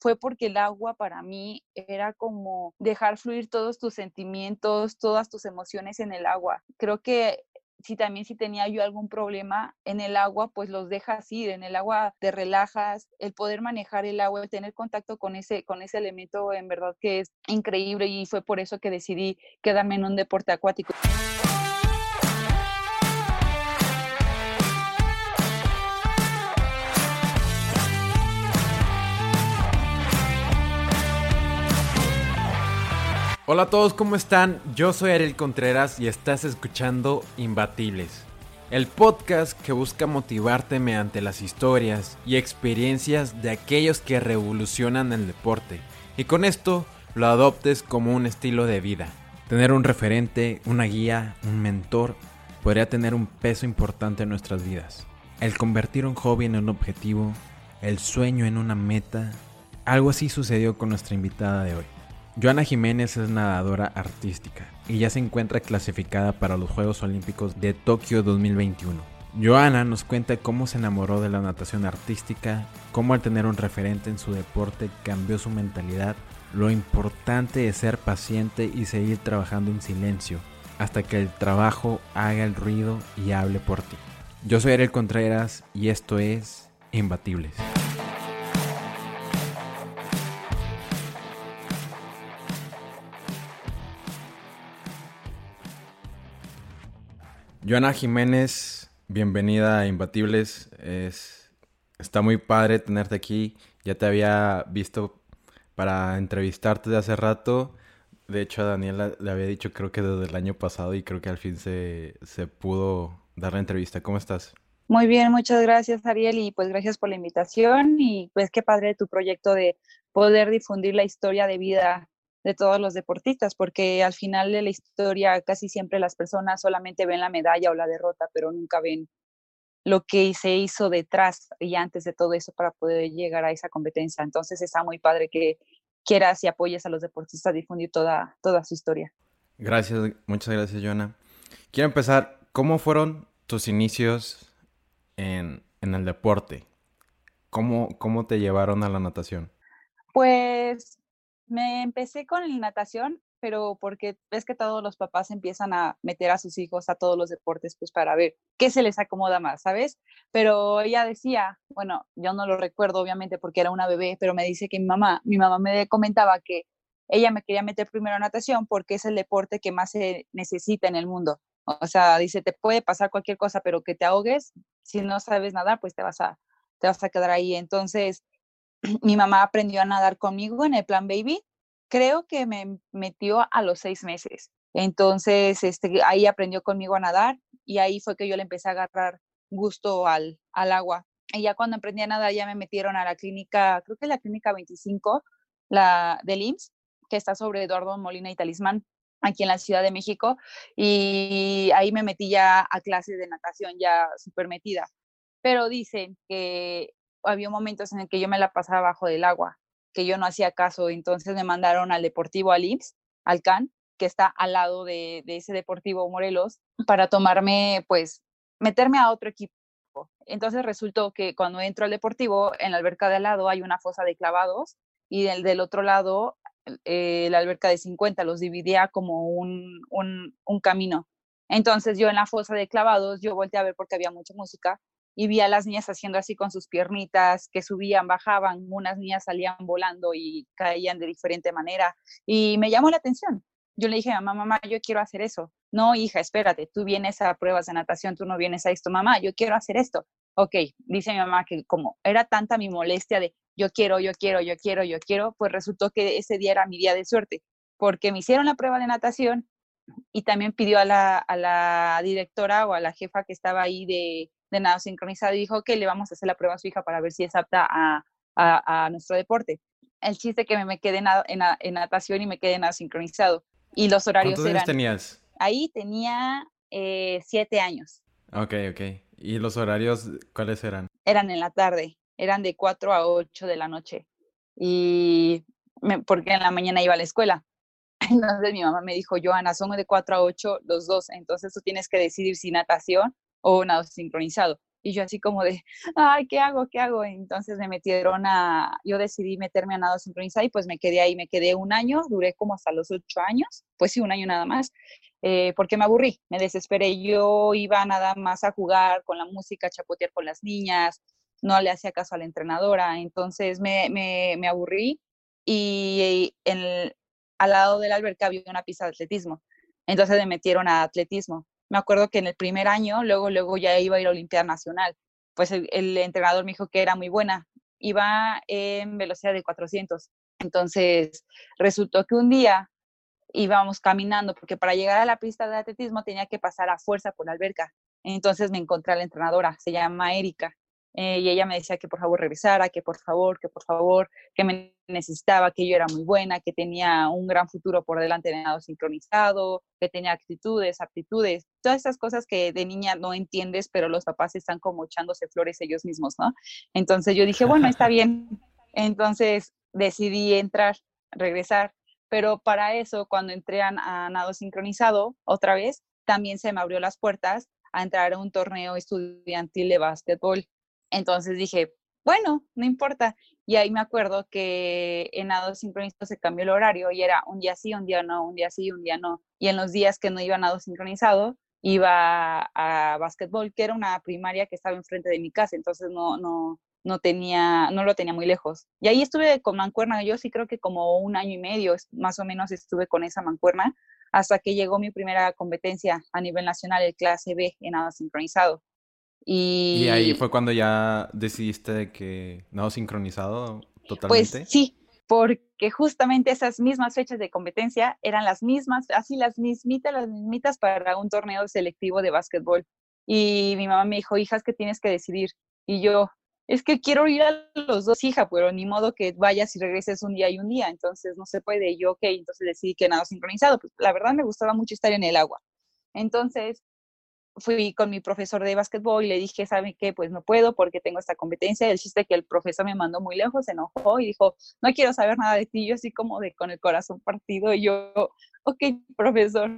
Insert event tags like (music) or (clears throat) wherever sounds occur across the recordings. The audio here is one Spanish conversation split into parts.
fue porque el agua para mí era como dejar fluir todos tus sentimientos, todas tus emociones en el agua. Creo que si también si tenía yo algún problema en el agua, pues los dejas ir, en el agua te relajas, el poder manejar el agua, el tener contacto con ese, con ese elemento en verdad que es increíble y fue por eso que decidí quedarme en un deporte acuático. Hola a todos, ¿cómo están? Yo soy Ariel Contreras y estás escuchando Imbatibles, el podcast que busca motivarte mediante las historias y experiencias de aquellos que revolucionan el deporte y con esto lo adoptes como un estilo de vida. Tener un referente, una guía, un mentor podría tener un peso importante en nuestras vidas. El convertir un hobby en un objetivo, el sueño en una meta, algo así sucedió con nuestra invitada de hoy. Joana Jiménez es nadadora artística y ya se encuentra clasificada para los Juegos Olímpicos de Tokio 2021. Joana nos cuenta cómo se enamoró de la natación artística, cómo al tener un referente en su deporte cambió su mentalidad, lo importante es ser paciente y seguir trabajando en silencio hasta que el trabajo haga el ruido y hable por ti. Yo soy Ariel Contreras y esto es Imbatibles. Joana Jiménez, bienvenida a Imbatibles. Es, está muy padre tenerte aquí. Ya te había visto para entrevistarte de hace rato. De hecho, a Daniela le había dicho creo que desde el año pasado y creo que al fin se, se pudo dar la entrevista. ¿Cómo estás? Muy bien, muchas gracias Ariel y pues gracias por la invitación y pues qué padre tu proyecto de poder difundir la historia de vida de todos los deportistas, porque al final de la historia casi siempre las personas solamente ven la medalla o la derrota, pero nunca ven lo que se hizo detrás y antes de todo eso para poder llegar a esa competencia. Entonces está muy padre que quieras y apoyes a los deportistas a difundir toda, toda su historia. Gracias, muchas gracias, Joana. Quiero empezar, ¿cómo fueron tus inicios en, en el deporte? ¿Cómo, ¿Cómo te llevaron a la natación? Pues me empecé con la natación, pero porque ves que todos los papás empiezan a meter a sus hijos a todos los deportes, pues para ver qué se les acomoda más, ¿sabes? Pero ella decía, bueno, yo no lo recuerdo obviamente porque era una bebé, pero me dice que mi mamá, mi mamá me comentaba que ella me quería meter primero a natación porque es el deporte que más se necesita en el mundo. O sea, dice, te puede pasar cualquier cosa, pero que te ahogues, si no sabes nadar, pues te vas a, te vas a quedar ahí. Entonces, (clears throat) mi mamá aprendió a nadar conmigo en el plan baby. Creo que me metió a los seis meses. Entonces, este, ahí aprendió conmigo a nadar y ahí fue que yo le empecé a agarrar gusto al, al agua. Y ya cuando aprendí a nadar, ya me metieron a la clínica, creo que la clínica 25, la del IMSS, que está sobre Eduardo Molina y Talismán, aquí en la Ciudad de México. Y ahí me metí ya a clases de natación, ya súper metida. Pero dicen que había momentos en el que yo me la pasaba bajo del agua, que yo no hacía caso, entonces me mandaron al Deportivo al al CAN, que está al lado de, ese Deportivo Morelos, para tomarme, pues, meterme a otro equipo. Entonces resultó que cuando entro al Deportivo, en la alberca de al lado hay una fosa de clavados y del, otro lado eh, la alberca de 50 los dividía como un, un camino. Entonces yo en la fosa de clavados, yo volteé a ver porque había mucha música y vi a las niñas haciendo así con sus piernitas, que subían, bajaban, unas niñas salían volando y caían de diferente manera y me llamó la atención. Yo le dije mamá, mamá, yo quiero hacer eso. No, hija, espérate, tú vienes a pruebas de natación, tú no vienes a esto, mamá, yo quiero hacer esto. Ok, dice mi mamá que como era tanta mi molestia de yo quiero, yo quiero, yo quiero, yo quiero, pues resultó que ese día era mi día de suerte, porque me hicieron la prueba de natación y también pidió a la, a la directora o a la jefa que estaba ahí de, de nado sincronizado y dijo que le vamos a hacer la prueba a su hija para ver si es apta a, a, nuestro deporte. El chiste que me, me quedé en, en, natación y me quedé en nado sincronizado. Y los horarios ¿Cuántos eran... tenías? Ahí tenía eh, siete años. Ok, ok. ¿Y los horarios cuáles eran? Eran en la tarde, eran de 4 a 8 de la noche. Y porque en la mañana iba a la escuela. (laughs) Entonces mi mamá me dijo, Joana, son de 4 a 8 los dos, entonces tú tienes que decidir si natación o nado sincronizado. Y yo así como de, ay, ¿qué hago? ¿Qué hago? Entonces me metieron a, yo decidí meterme a nado sincronizado y pues me quedé ahí, me quedé un año, duré como hasta los ocho años, pues sí, un año nada más, eh, porque me aburrí, me desesperé. Yo iba nada más a jugar con la música, chapotear con las niñas, no le hacía caso a la entrenadora, entonces me, me, me aburrí y al lado de la alberca había una pista de atletismo. Entonces me metieron a atletismo. Me acuerdo que en el primer año, luego, luego ya iba a ir a Olimpiada Nacional. Pues el, entrenador me dijo que era muy buena. Iba en velocidad de 400. Entonces resultó que un día íbamos caminando, porque para llegar a la pista de atletismo tenía que pasar a fuerza por la alberca. Entonces me encontré a la entrenadora, se llama Erika. Eh, y ella me decía que por favor regresara, que por favor, que por favor, que me necesitaba, que yo era muy buena, que tenía un gran futuro por delante de nado sincronizado, que tenía actitudes, aptitudes, todas esas cosas que de niña no entiendes, pero los papás están como echándose flores ellos mismos, ¿no? Entonces yo dije, bueno, está bien. Entonces decidí entrar, regresar, pero para eso, cuando entré a, nado sincronizado, otra vez, también se me abrió las puertas a entrar a un torneo estudiantil de básquetbol entonces dije, bueno, no importa. Y ahí me acuerdo que en nado sincronizado se cambió el horario y era un día sí, un día no, un día sí, un día no. Y en los días que no iba a nado sincronizado, iba a básquetbol, que era una primaria que estaba enfrente de mi casa, entonces no, no, no tenía, no lo tenía muy lejos. Y ahí estuve con mancuerna, yo sí creo que como un año y medio más o menos estuve con esa mancuerna hasta que llegó mi primera competencia a nivel nacional, el clase B en nado sincronizado. Y, ahí fue cuando ya decidiste de que no sincronizado pues totalmente. Pues sí, porque justamente esas mismas fechas de competencia eran las mismas, así las mismitas, las mismitas para un torneo selectivo de básquetbol. Y mi mamá me dijo, hijas, que tienes que decidir. Y yo, es que quiero ir a los dos, hija, pero ni modo que vayas y regreses un día y un día, entonces no se puede. Y yo, ok, entonces decidí que nada sincronizado. Pues la verdad me gustaba mucho estar en el agua. Entonces, fui con mi profesor de básquetbol y le dije, ¿sabe qué? Pues no puedo porque tengo esta competencia. El chiste que el profesor me mandó muy lejos, se enojó y dijo, no quiero saber nada de ti. Yo así como de con el corazón partido y yo, ok, profesor,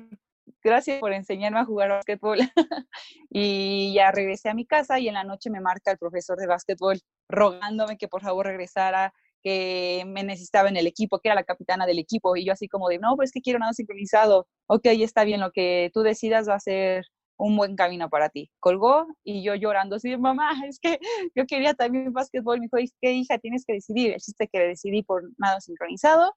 gracias por enseñarme a jugar básquetbol. (laughs) y ya regresé a mi casa y en la noche me marca el profesor de básquetbol rogándome que por favor regresara que me necesitaba en el equipo, que era la capitana del equipo, y yo así como de, no, pues que quiero nada sincronizado, ok, está bien, lo que tú decidas va a ser un buen camino para ti. Colgó y yo llorando, así, mamá, es que (laughs) yo quería también básquetbol. Me dijo, es hija, tienes que decidir. El chiste que decidí por nada sincronizado.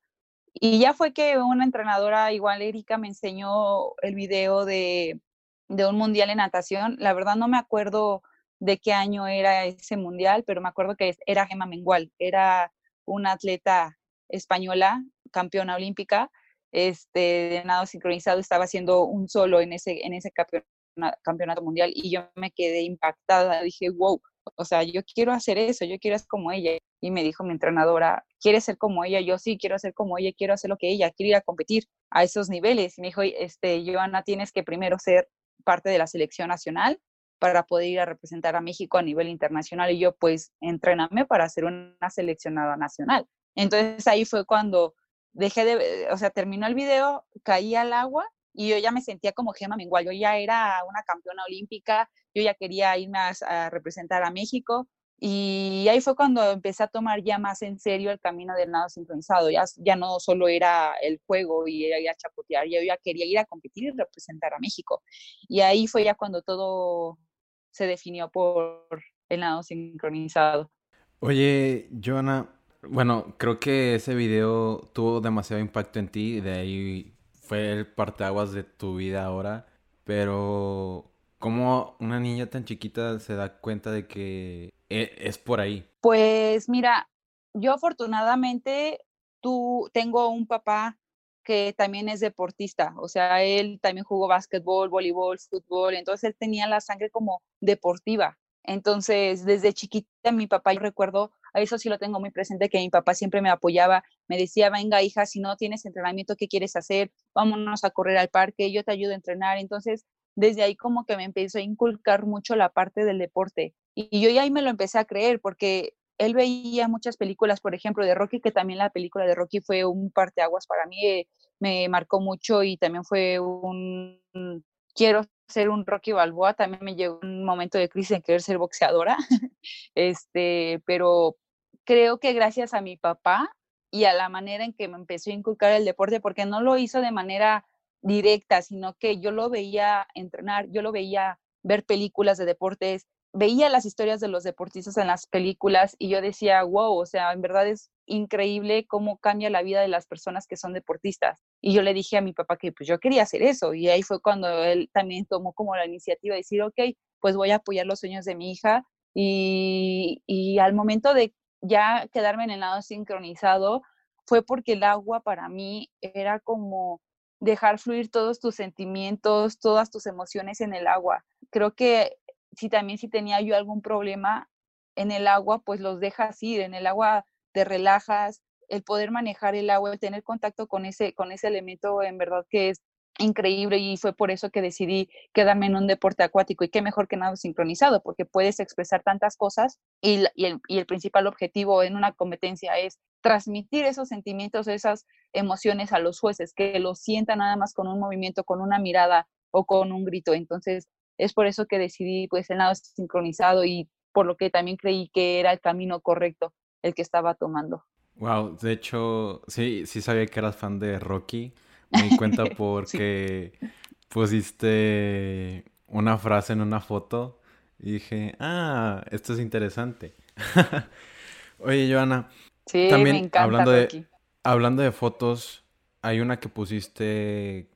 Y ya fue que una entrenadora, igual Erika, me enseñó el video de, de un mundial en natación. La verdad no me acuerdo de qué año era ese mundial, pero me acuerdo que era Gema Mengual, era una atleta española, campeona olímpica, este, de nado sincronizado, estaba haciendo un solo en ese, en ese campeonato campeonato mundial y yo me quedé impactada, dije, wow, o sea, yo quiero hacer eso, yo quiero ser como ella. Y me dijo mi entrenadora, ¿quieres ser como ella? Yo sí, quiero ser como ella, quiero hacer lo que ella, quiero ir a competir a esos niveles. Y me dijo, este, Joana, tienes que primero ser parte de la selección nacional para poder ir a representar a México a nivel internacional. Y yo, pues, entréname para ser una seleccionada nacional. Entonces ahí fue cuando dejé de, o sea, terminó el video, caí al agua y yo ya me sentía como Gema Mengual, yo ya era una campeona olímpica, yo ya quería irme a, representar a México y ahí fue cuando empecé a tomar ya más en serio el camino del nado sincronizado, ya, ya no solo era el juego y a chapotear, yo ya quería ir a competir y representar a México. Y ahí fue ya cuando todo se definió por el nado sincronizado. Oye, Joana, bueno, creo que ese video tuvo demasiado impacto en ti, de ahí fue el parteaguas de tu vida ahora, pero ¿cómo una niña tan chiquita se da cuenta de que e, es por ahí? Pues mira, yo afortunadamente tú tengo un papá que también es deportista, o sea, él también jugó básquetbol, voleibol, fútbol, entonces él tenía la sangre como deportiva. Entonces, desde chiquita mi papá, yo recuerdo eso sí lo tengo muy presente, que mi papá siempre me apoyaba, me decía, venga hija, si no tienes entrenamiento, ¿qué quieres hacer? Vámonos a correr al parque, yo te ayudo a entrenar. Entonces, desde ahí como que me empezó a inculcar mucho la parte del deporte. Y yo ya ahí me lo empecé a creer, porque él veía muchas películas, por ejemplo, de Rocky, que también la película de Rocky fue un parteaguas para mí, eh, me marcó mucho y también fue un, quiero ser un Rocky Balboa, también me llegó un momento de crisis en querer ser boxeadora, (laughs) este, pero creo que gracias a mi papá y a la manera en que me empezó a inculcar el deporte, porque no lo hizo de manera directa, sino que yo lo veía entrenar, yo lo veía ver películas de deportes, veía las historias de los deportistas en las películas y yo decía, wow, o sea, en verdad es increíble cómo cambia la vida de las personas que son deportistas. Y yo le dije a mi papá que pues yo quería hacer eso y ahí fue cuando él también tomó como la iniciativa de decir, ok, pues voy a apoyar los sueños de mi hija y, y al momento de ya quedarme en el lado sincronizado fue porque el agua para mí era como dejar fluir todos tus sentimientos, todas tus emociones en el agua. Creo que si también si tenía yo algún problema en el agua, pues los dejas ir, en el agua te relajas, el poder manejar el agua, el tener contacto con ese, con ese elemento, en verdad que es increíble y fue por eso que decidí quedarme en un deporte acuático y qué mejor que nada sincronizado, porque puedes expresar tantas cosas y, el, y el principal objetivo en una competencia es transmitir esos sentimientos, esas emociones a los jueces, que lo sientan nada más con un movimiento, con una mirada o con un grito. Entonces, es por eso que decidí pues el nado sincronizado y por lo que también creí que era el camino correcto el que estaba tomando. Wow, de hecho, sí, sí sabía que eras fan de Rocky. Me di cuenta (laughs) porque pusiste una frase en una foto y dije, ah, esto es interesante. (laughs) Oye, Joana, sí, también me encanta hablando de hablando de fotos, hay una que pusiste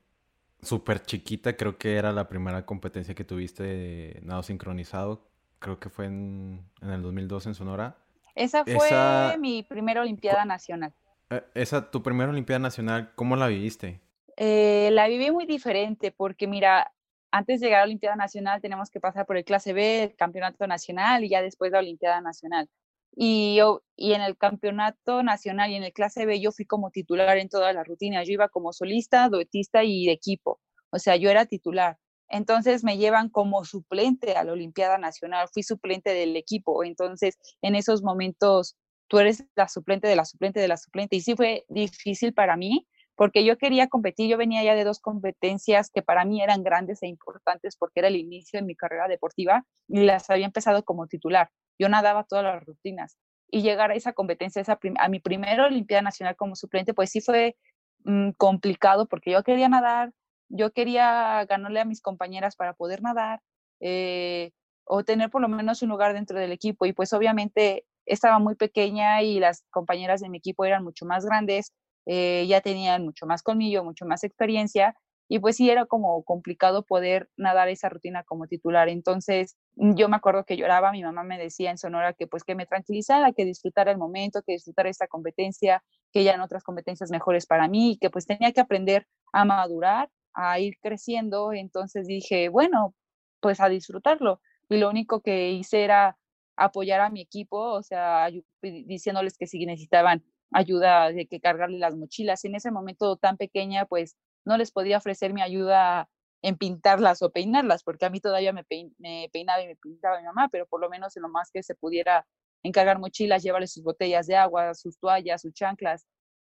súper chiquita, creo que era la primera competencia que tuviste de nado sincronizado, creo que fue en, en el 2012 en Sonora. Esa fue mi primera Olimpiada Nacional. Eh, esa, tu primera Olimpiada Nacional, ¿cómo la viviste? Eh, la viví muy diferente porque mira, antes de llegar a la Olimpiada Nacional tenemos que pasar por el clase B, el Campeonato Nacional y ya después la Olimpiada Nacional. Y, yo, y en el Campeonato Nacional y en el clase B yo fui como titular en todas las rutinas. Yo iba como solista, duetista y de equipo. O sea, yo era titular. Entonces me llevan como suplente a la Olimpiada Nacional, fui suplente del equipo, entonces en esos momentos tú eres la suplente de la suplente de la suplente y sí fue difícil para mí porque yo quería competir, yo venía ya de dos competencias que para mí eran grandes e importantes porque era el inicio de mi carrera deportiva y las había empezado como titular. Yo nadaba todas las rutinas y llegar a esa competencia, a mi primera Olimpiada Nacional como suplente, pues sí fue mm, complicado porque yo quería nadar, yo quería ganarle a mis compañeras para poder nadar eh, o tener por lo menos un lugar dentro del equipo. Y pues obviamente estaba muy pequeña y las compañeras de mi equipo eran mucho más grandes, eh, ya tenían mucho más colmillo, mucho más experiencia. Y pues sí era como complicado poder nadar esa rutina como titular. Entonces yo me acuerdo que lloraba, mi mamá me decía en Sonora que pues que me tranquilizara, que disfrutara el momento, que disfrutara esta competencia, que ya en otras competencias mejores para mí que pues tenía que aprender a madurar a ir creciendo, entonces dije, bueno, pues a disfrutarlo. Y lo único que hice era apoyar a mi equipo, o sea, diciéndoles que si necesitaban ayuda de que cargarle las mochilas. En ese momento tan pequeña, pues no les podía ofrecer mi ayuda en pintarlas o peinarlas, porque a mí todavía me, peinaba y me pintaba mi mamá, pero por lo menos en lo más que se pudiera encargar mochilas, llevarle sus botellas de agua, sus toallas, sus chanclas,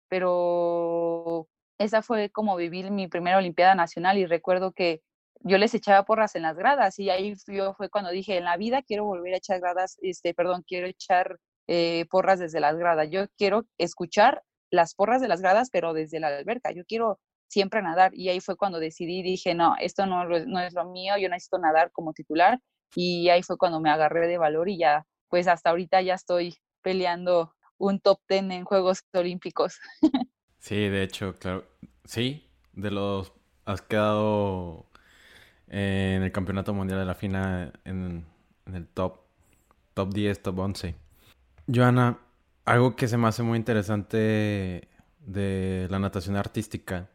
pero esa fue como vivir mi primera Olimpiada Nacional y recuerdo que yo les echaba porras en las gradas y ahí yo fue cuando dije, en la vida quiero volver a echar gradas, este, perdón, quiero echar eh, porras desde las gradas. Yo quiero escuchar las porras de las gradas, pero desde la alberca. Yo quiero siempre nadar y ahí fue cuando decidí, dije, no, esto no, no es lo mío, yo necesito nadar como titular y ahí fue cuando me agarré de valor y ya, pues hasta ahorita ya estoy peleando un top ten en Juegos Olímpicos. (laughs) Sí, de hecho, claro. Sí, de los. Has quedado en el Campeonato Mundial de la FINA en, el top, top 10, top 11. Joana, algo que se me hace muy interesante de la natación artística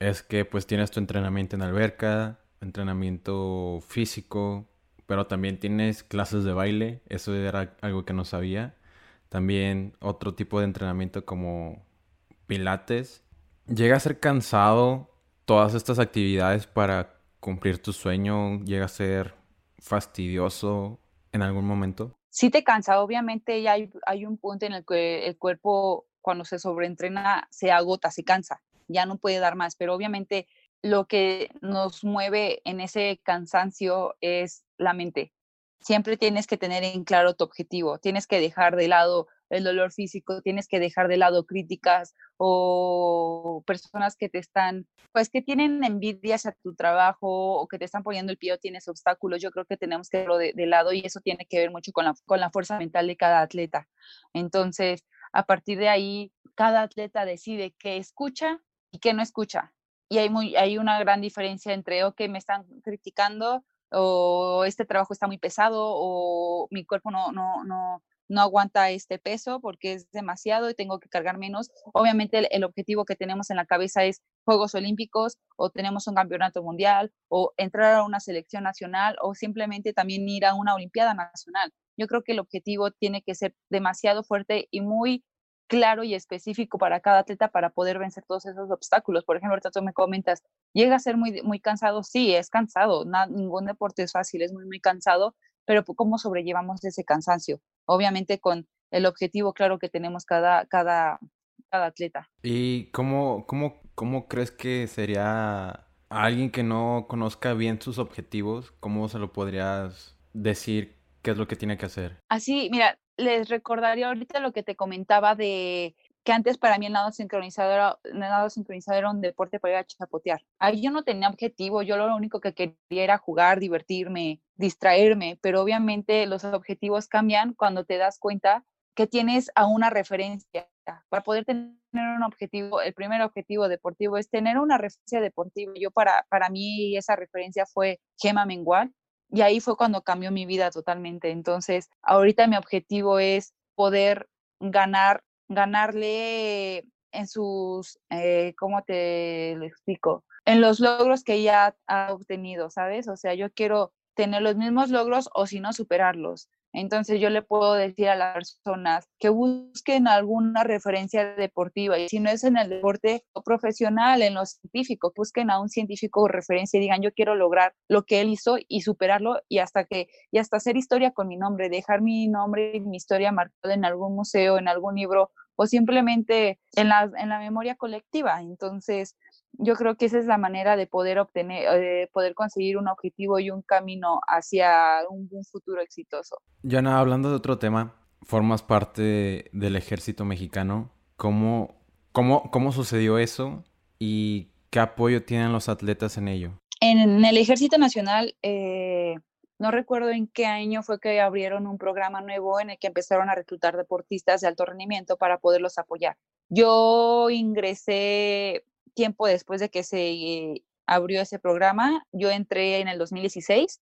es que pues tienes tu entrenamiento en alberca, entrenamiento físico, pero también tienes clases de baile, eso era algo que no sabía. También otro tipo de entrenamiento como pilates, llega a ser cansado todas estas actividades para cumplir tu sueño, llega a ser fastidioso en algún momento. Sí te cansa, obviamente hay, hay un punto en el que el cuerpo cuando se sobreentrena se agota, se cansa, ya no puede dar más, pero obviamente lo que nos mueve en ese cansancio es la mente. Siempre tienes que tener en claro tu objetivo, tienes que dejar de lado el dolor físico, tienes que dejar de lado críticas o personas que te están, pues que tienen envidias a tu trabajo o que te están poniendo el pie o tienes obstáculos. Yo creo que tenemos que verlo de, lado y eso tiene que ver mucho con la, con la fuerza mental de cada atleta. Entonces, a partir de ahí, cada atleta decide qué escucha y qué no escucha. Y hay, muy, hay una gran diferencia entre, ok, me están criticando o este trabajo está muy pesado o mi cuerpo no, no, no aguanta este peso porque es demasiado y tengo que cargar menos. Obviamente el, objetivo que tenemos en la cabeza es Juegos Olímpicos o tenemos un campeonato mundial o entrar a una selección nacional o simplemente también ir a una Olimpiada nacional. Yo creo que el objetivo tiene que ser demasiado fuerte y muy claro y específico para cada atleta para poder vencer todos esos obstáculos. Por ejemplo, ahorita tú me comentas, llega a ser muy, muy cansado. Sí, es cansado. ningún deporte es fácil, es muy, muy cansado, pero ¿cómo sobrellevamos ese cansancio? Obviamente con el objetivo claro que tenemos cada, cada, cada atleta. ¿Y cómo, cómo, cómo crees que sería a alguien que no conozca bien sus objetivos? ¿Cómo se lo podrías decir qué es lo que tiene que hacer? Así, mira, les recordaría ahorita lo que te comentaba de que antes para mí el nado sincronizado era, el nado sincronizado era un deporte para ir a chapotear. Ahí yo no tenía objetivo, yo lo único que quería era jugar, divertirme, distraerme, pero obviamente los objetivos cambian cuando te das cuenta que tienes a una referencia. Para poder tener un objetivo, el primer objetivo deportivo es tener una referencia deportiva. Yo para, para mí esa referencia fue Gema Mengual y ahí fue cuando cambió mi vida totalmente. Entonces, ahorita mi objetivo es poder ganar ganarle en sus, eh, ¿cómo te lo explico? En los logros que ella ha obtenido, ¿sabes? O sea, yo quiero tener los mismos logros o si no, superarlos. Entonces yo le puedo decir a las personas que busquen alguna referencia deportiva y si no es en el deporte profesional, en lo científico, busquen a un científico referencia y digan yo quiero lograr lo que él hizo y superarlo y hasta que y hasta hacer historia con mi nombre, dejar mi nombre y mi historia marcada en algún museo, en algún libro o simplemente en la, en la memoria colectiva. Entonces, yo creo que esa es la manera de poder obtener, de poder conseguir un objetivo y un camino hacia un, futuro exitoso. Yana, hablando de otro tema, formas parte del ejército mexicano. ¿Cómo, cómo, cómo sucedió eso y qué apoyo tienen los atletas en ello? En el ejército nacional, eh, no recuerdo en qué año fue que abrieron un programa nuevo en el que empezaron a reclutar deportistas de alto rendimiento para poderlos apoyar. Yo ingresé tiempo después de que se abrió ese programa, yo entré en el 2016.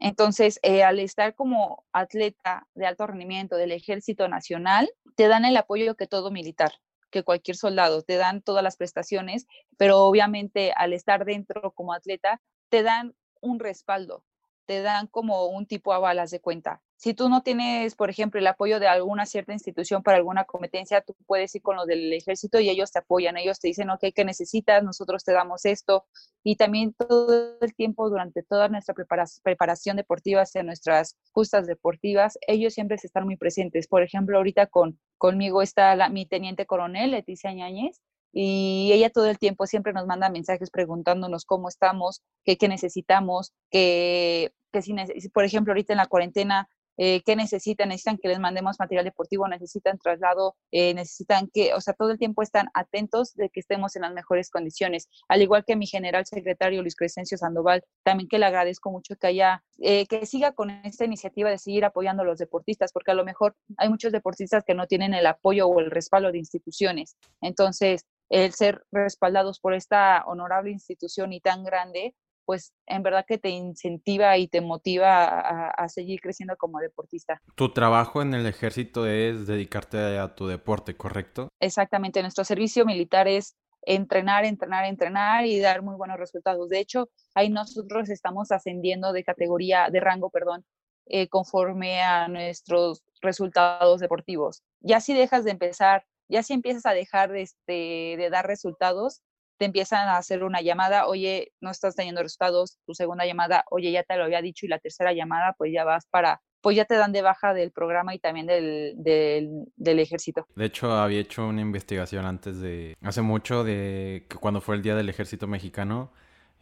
Entonces, eh, al estar como atleta de alto rendimiento del Ejército Nacional, te dan el apoyo que todo militar, que cualquier soldado, te dan todas las prestaciones, pero obviamente al estar dentro como atleta, te dan un respaldo, te dan como un tipo a balas de cuenta. Si tú no tienes, por ejemplo, el apoyo de alguna cierta institución para alguna competencia, tú puedes ir con los del ejército y ellos te apoyan, ellos te dicen, ok, ¿qué necesitas? Nosotros te damos esto. Y también todo el tiempo, durante toda nuestra preparación deportiva, hacia nuestras justas deportivas, ellos siempre están muy presentes. Por ejemplo, ahorita con, conmigo está la, mi teniente coronel, Leticia Ñañez, y ella todo el tiempo siempre nos manda mensajes preguntándonos cómo estamos, qué, qué necesitamos, que, que si, por ejemplo, ahorita en la cuarentena eh, qué necesitan, necesitan que les mandemos material deportivo, necesitan traslado, eh, necesitan que, o sea, todo el tiempo están atentos de que estemos en las mejores condiciones. Al igual que mi general secretario Luis Crescencio Sandoval, también que le agradezco mucho que haya, eh, que siga con esta iniciativa de seguir apoyando a los deportistas, porque a lo mejor hay muchos deportistas que no tienen el apoyo o el respaldo de instituciones. Entonces, el ser respaldados por esta honorable institución y tan grande, pues en verdad que te incentiva y te motiva a, seguir creciendo como deportista. Tu trabajo en el ejército es dedicarte a tu deporte, ¿correcto? Exactamente, nuestro servicio militar es entrenar, entrenar, entrenar y dar muy buenos resultados. De hecho, ahí nosotros estamos ascendiendo de categoría, de rango, perdón, eh, conforme a nuestros resultados deportivos. Ya si dejas de empezar, ya si empiezas a dejar de, este, de dar resultados, te empiezan a hacer una llamada, oye, no estás teniendo resultados, tu segunda llamada, oye, ya te lo había dicho, y la tercera llamada, pues ya vas para, pues ya te dan de baja del programa y también del, del, ejército. De hecho, había hecho una investigación antes de, hace mucho, de cuando fue el Día del Ejército Mexicano,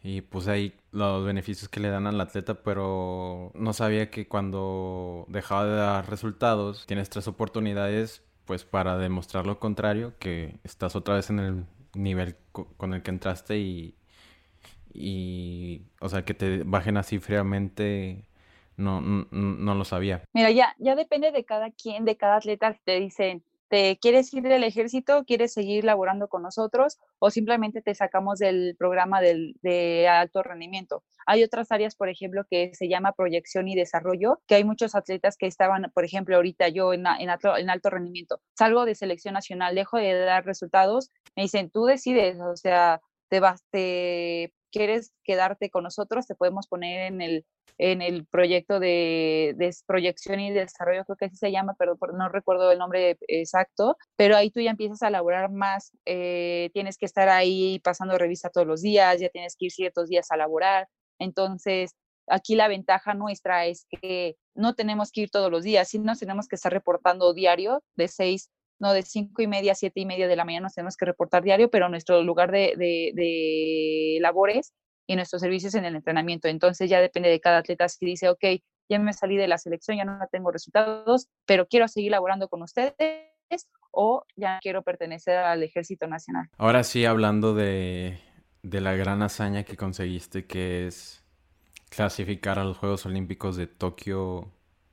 y puse ahí los beneficios que le dan al atleta, pero no sabía que cuando dejaba de dar resultados, tienes tres oportunidades pues para demostrar lo contrario, que estás otra vez en el nivel con el que entraste y, y o sea, que te bajen así fríamente, no, no, no, lo sabía. Mira, ya, ya depende de cada quien, de cada atleta, te dicen, ¿te quieres ir del ejército? ¿Quieres seguir laborando con nosotros? O simplemente te sacamos del programa del, de alto rendimiento. Hay otras áreas, por ejemplo, que se llama proyección y desarrollo, que hay muchos atletas que estaban, por ejemplo, ahorita yo en, alto rendimiento, salgo de selección nacional, dejo de dar resultados, me dicen, tú decides, o sea, te vas, te quieres quedarte con nosotros, te podemos poner en el, en el proyecto de, proyección y desarrollo, creo que así se llama, pero no recuerdo el nombre exacto, pero ahí tú ya empiezas a laborar más, eh, tienes que estar ahí pasando revista todos los días, ya tienes que ir ciertos días a laborar, entonces aquí la ventaja nuestra es que no tenemos que ir todos los días, sino tenemos que estar reportando diario de seis no de cinco y media a siete y media de la mañana nos tenemos que reportar diario, pero nuestro lugar de, de, labores y nuestros servicios en el entrenamiento. Entonces ya depende de cada atleta si dice, ok, ya me salí de la selección, ya no tengo resultados, pero quiero seguir laborando con ustedes o ya quiero pertenecer al Ejército Nacional. Ahora sí, hablando de, de la gran hazaña que conseguiste, que es clasificar a los Juegos Olímpicos de Tokio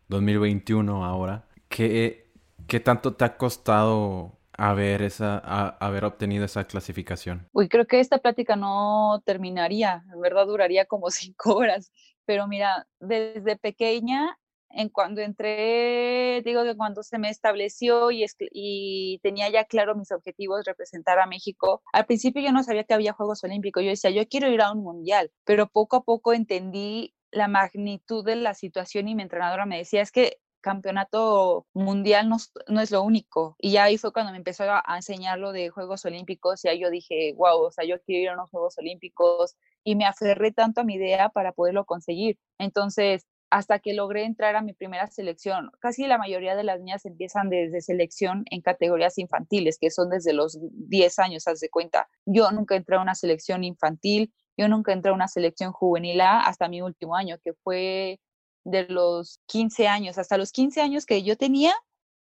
2021 ahora, ¿qué ¿Qué tanto te ha costado haber, esa, haber obtenido esa clasificación? Uy, creo que esta plática no terminaría, en verdad duraría como (laughs) cinco horas, pero mira, desde pequeña, en cuando entré, digo que cuando se me estableció y, y tenía ya claro mis objetivos, representar a México, al principio yo no sabía que había Juegos Olímpicos, yo decía, yo quiero ir a un mundial, pero poco a poco entendí la magnitud de la situación y mi entrenadora me decía, es que campeonato mundial no, no, es lo único. Y ya ahí fue cuando me empezó a, enseñar lo de Juegos Olímpicos y ahí yo dije, wow, o sea, yo quiero ir a unos Juegos Olímpicos y me aferré tanto a mi idea para poderlo conseguir. Entonces, hasta que logré entrar a mi primera selección, casi la mayoría de las niñas empiezan desde selección en categorías infantiles, que son desde los 10 años, haz de cuenta. Yo nunca entré a una selección infantil, yo nunca entré a una selección juvenil hasta mi último año, que fue de los 15 años. Hasta los 15 años que yo tenía,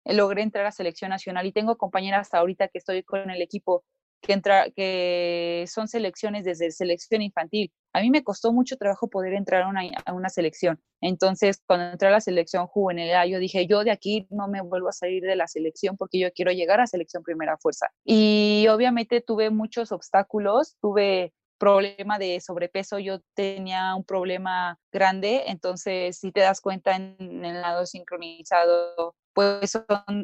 eh, logré entrar a selección nacional y tengo compañeras hasta ahorita que estoy con el equipo que, entra, que son selecciones desde selección infantil. A mí me costó mucho trabajo poder entrar a una, a una selección. Entonces, cuando entré a la selección juvenil, yo dije, yo de aquí no me vuelvo a salir de la selección porque yo quiero llegar a selección primera fuerza. Y obviamente tuve muchos obstáculos, tuve problema de sobrepeso, yo tenía un problema grande, entonces si te das cuenta en, el lado sincronizado, pues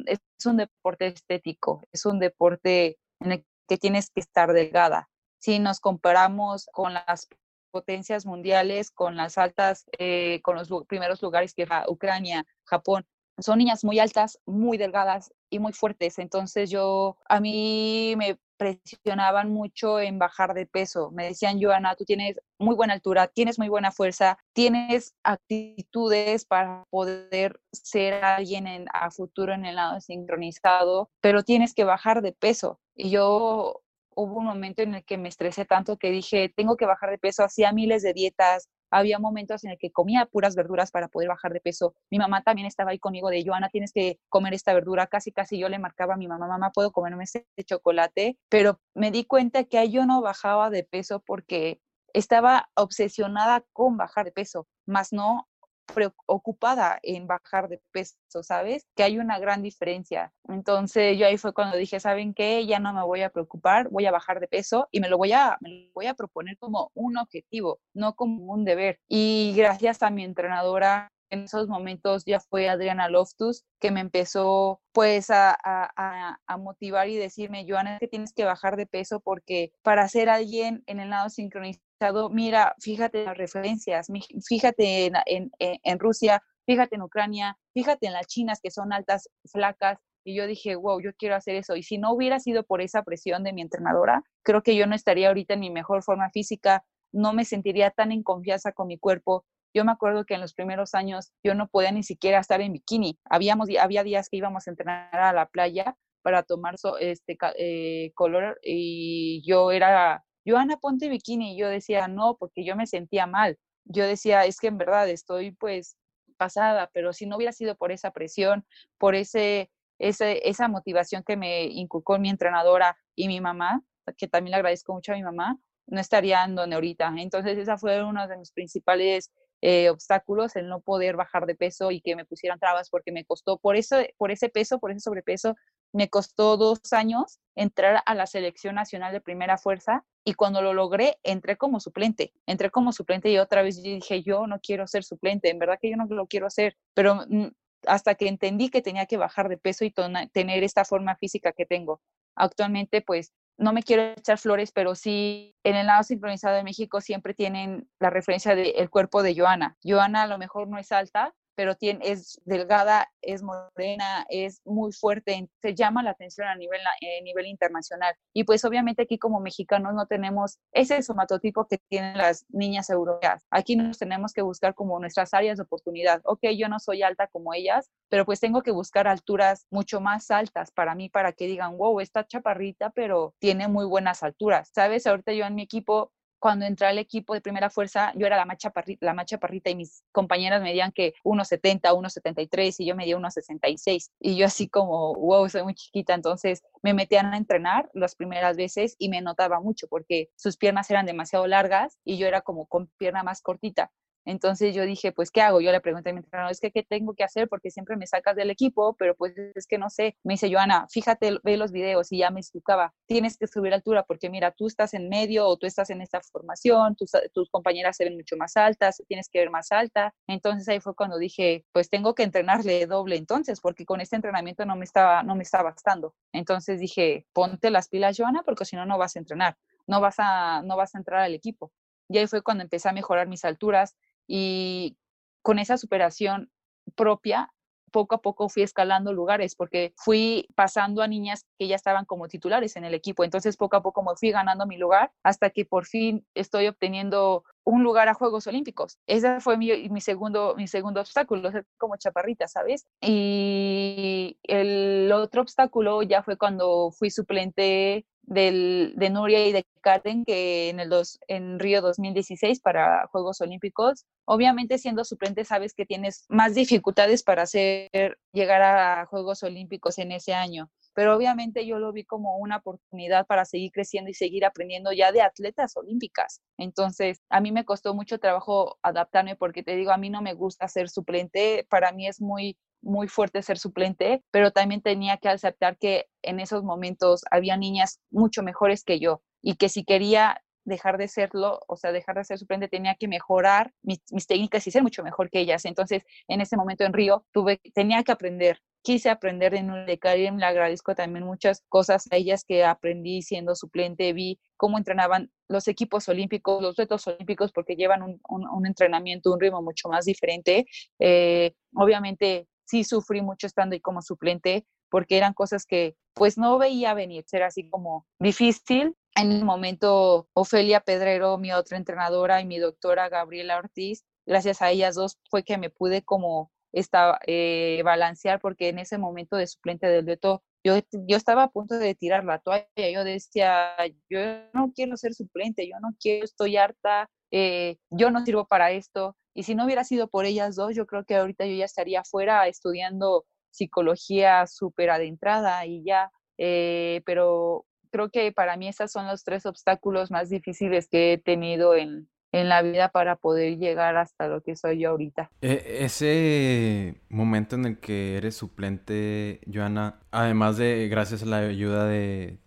es un deporte estético, es un deporte en el que tienes que estar delgada. Si nos comparamos con las potencias mundiales, con las altas, eh, con los primeros lugares que Ucrania, Japón, son niñas muy altas, muy delgadas y muy fuertes. Entonces yo, a mí me presionaban mucho en bajar de peso. Me decían, Joana, tú tienes muy buena altura, tienes muy buena fuerza, tienes actitudes para poder ser alguien en, a futuro en el lado sincronizado, pero tienes que bajar de peso. Y yo hubo un momento en el que me estresé tanto que dije, tengo que bajar de peso, hacía miles de dietas, había momentos en el que comía puras verduras para poder bajar de peso. Mi mamá también estaba ahí conmigo de, Joana, tienes que comer esta verdura. Casi, casi yo le marcaba a mi mamá, mamá, puedo comerme este chocolate. Pero me di cuenta que yo no bajaba de peso porque estaba obsesionada con bajar de peso, más no preocupada en bajar de peso, ¿sabes? Que hay una gran diferencia. Entonces yo ahí fue cuando dije, ¿saben qué? Ya no me voy a preocupar, voy a bajar de peso y me lo voy a, me lo voy a proponer como un objetivo, no como un deber. Y gracias a mi entrenadora en esos momentos ya fue Adriana Loftus que me empezó pues a, a, motivar y decirme, Joana, que tienes que bajar de peso porque para ser alguien en el lado sincronizado mira, fíjate en las referencias, fíjate en, en, Rusia, fíjate en Ucrania, fíjate en las chinas que son altas, flacas, y yo dije, wow, yo quiero hacer eso. Y si no hubiera sido por esa presión de mi entrenadora, creo que yo no estaría ahorita en mi mejor forma física, no me sentiría tan en confianza con mi cuerpo. Yo me acuerdo que en los primeros años yo no podía ni siquiera estar en bikini. Habíamos, había días que íbamos a entrenar a la playa para tomar este, eh, color y yo era Joana, ponte bikini. Y yo decía, no, porque yo me sentía mal. Yo decía, es que en verdad estoy pues pasada, pero si no hubiera sido por esa presión, por ese, ese, esa motivación que me inculcó mi entrenadora y mi mamá, que también le agradezco mucho a mi mamá, no estaría donde ahorita. Entonces, esa fue uno de mis principales eh, obstáculos, el no poder bajar de peso y que me pusieran trabas porque me costó, por, eso, por ese peso, por ese sobrepeso, me costó dos años entrar a la selección nacional de primera fuerza y cuando lo logré, entré como suplente. Entré como suplente y otra vez dije, yo no quiero ser suplente, en verdad que yo no lo quiero hacer, pero mm, hasta que entendí que tenía que bajar de peso y tener esta forma física que tengo. Actualmente, pues no me quiero echar flores, pero sí en el lado sincronizado de México siempre tienen la referencia del cuerpo de Joana. Joana a lo mejor no es alta, pero tiene, es delgada, es morena, es muy fuerte, se llama la atención a nivel, a nivel internacional. Y pues obviamente aquí como mexicanos no tenemos ese somatotipo que tienen las niñas europeas. Aquí nos tenemos que buscar como nuestras áreas de oportunidad. Ok, yo no soy alta como ellas, pero pues tengo que buscar alturas mucho más altas para mí, para que digan, wow, está chaparrita, pero tiene muy buenas alturas. ¿Sabes? Ahorita yo en mi equipo cuando entré al equipo de primera fuerza, yo era la más chaparrita, la parrita y mis compañeras medían que 1,70, 1,73 y yo medía 1,66. Y yo así como, wow, soy muy chiquita. Entonces me metían a entrenar las primeras veces y me notaba mucho porque sus piernas eran demasiado largas y yo era como con pierna más cortita. Entonces yo dije, pues, ¿qué hago? Yo le pregunté a mi entrenador, es que, ¿qué tengo que hacer? Porque siempre me sacas del equipo, pero pues es que no sé. Me dice, Joana, fíjate, ve los videos y ya me explicaba, tienes que subir altura porque mira, tú estás en medio o tú estás en esta formación, tus, compañeras se ven mucho más altas, tienes que ver más alta. Entonces ahí fue cuando dije, pues tengo que entrenarle doble entonces, porque con este entrenamiento no me estaba, no me estaba bastando. Entonces dije, ponte las pilas, Joana, porque si no, no vas a entrenar, no vas a, no vas a entrar al equipo. Y ahí fue cuando empecé a mejorar mis alturas, y con esa superación propia, poco a poco fui escalando lugares porque fui pasando a niñas que ya estaban como titulares en el equipo. Entonces poco a poco me fui ganando mi lugar hasta que por fin estoy obteniendo un lugar a Juegos Olímpicos. Ese fue mi, mi, segundo, mi segundo obstáculo, como chaparrita, ¿sabes? Y el otro obstáculo ya fue cuando fui suplente del, de Nuria y de Karen que en, el dos, en Río 2016 para Juegos Olímpicos. Obviamente siendo suplente sabes que tienes más dificultades para hacer llegar a Juegos Olímpicos en ese año pero obviamente yo lo vi como una oportunidad para seguir creciendo y seguir aprendiendo ya de atletas olímpicas. Entonces, a mí me costó mucho trabajo adaptarme porque te digo, a mí no me gusta ser suplente, para mí es muy muy fuerte ser suplente, pero también tenía que aceptar que en esos momentos había niñas mucho mejores que yo y que si quería dejar de serlo, o sea, dejar de ser suplente, tenía que mejorar mis, técnicas y ser mucho mejor que ellas. Entonces, en ese momento en Río, tuve, tenía que aprender quise aprender de Nuria Karim, le agradezco también muchas cosas a ellas que aprendí siendo suplente, vi cómo entrenaban los equipos olímpicos, los retos olímpicos, porque llevan un, un, entrenamiento, un ritmo mucho más diferente. Eh, obviamente sí sufrí mucho estando ahí como suplente, porque eran cosas que pues no veía venir, era así como difícil. En el momento, Ofelia Pedrero, mi otra entrenadora, y mi doctora Gabriela Ortiz, gracias a ellas dos fue que me pude como estaba, eh, balancear, porque en ese momento de suplente del veto, yo, yo estaba a punto de tirar la toalla, yo decía, yo no quiero ser suplente, yo no quiero, estoy harta, eh, yo no sirvo para esto, y si no hubiera sido por ellas dos, yo creo que ahorita yo ya estaría afuera estudiando psicología súper adentrada y ya, eh, pero creo que para mí esos son los tres obstáculos más difíciles que he tenido en, en la vida para poder llegar hasta lo que soy yo ahorita. E, ese momento en el que eres suplente, Joana, además de gracias a la ayuda de,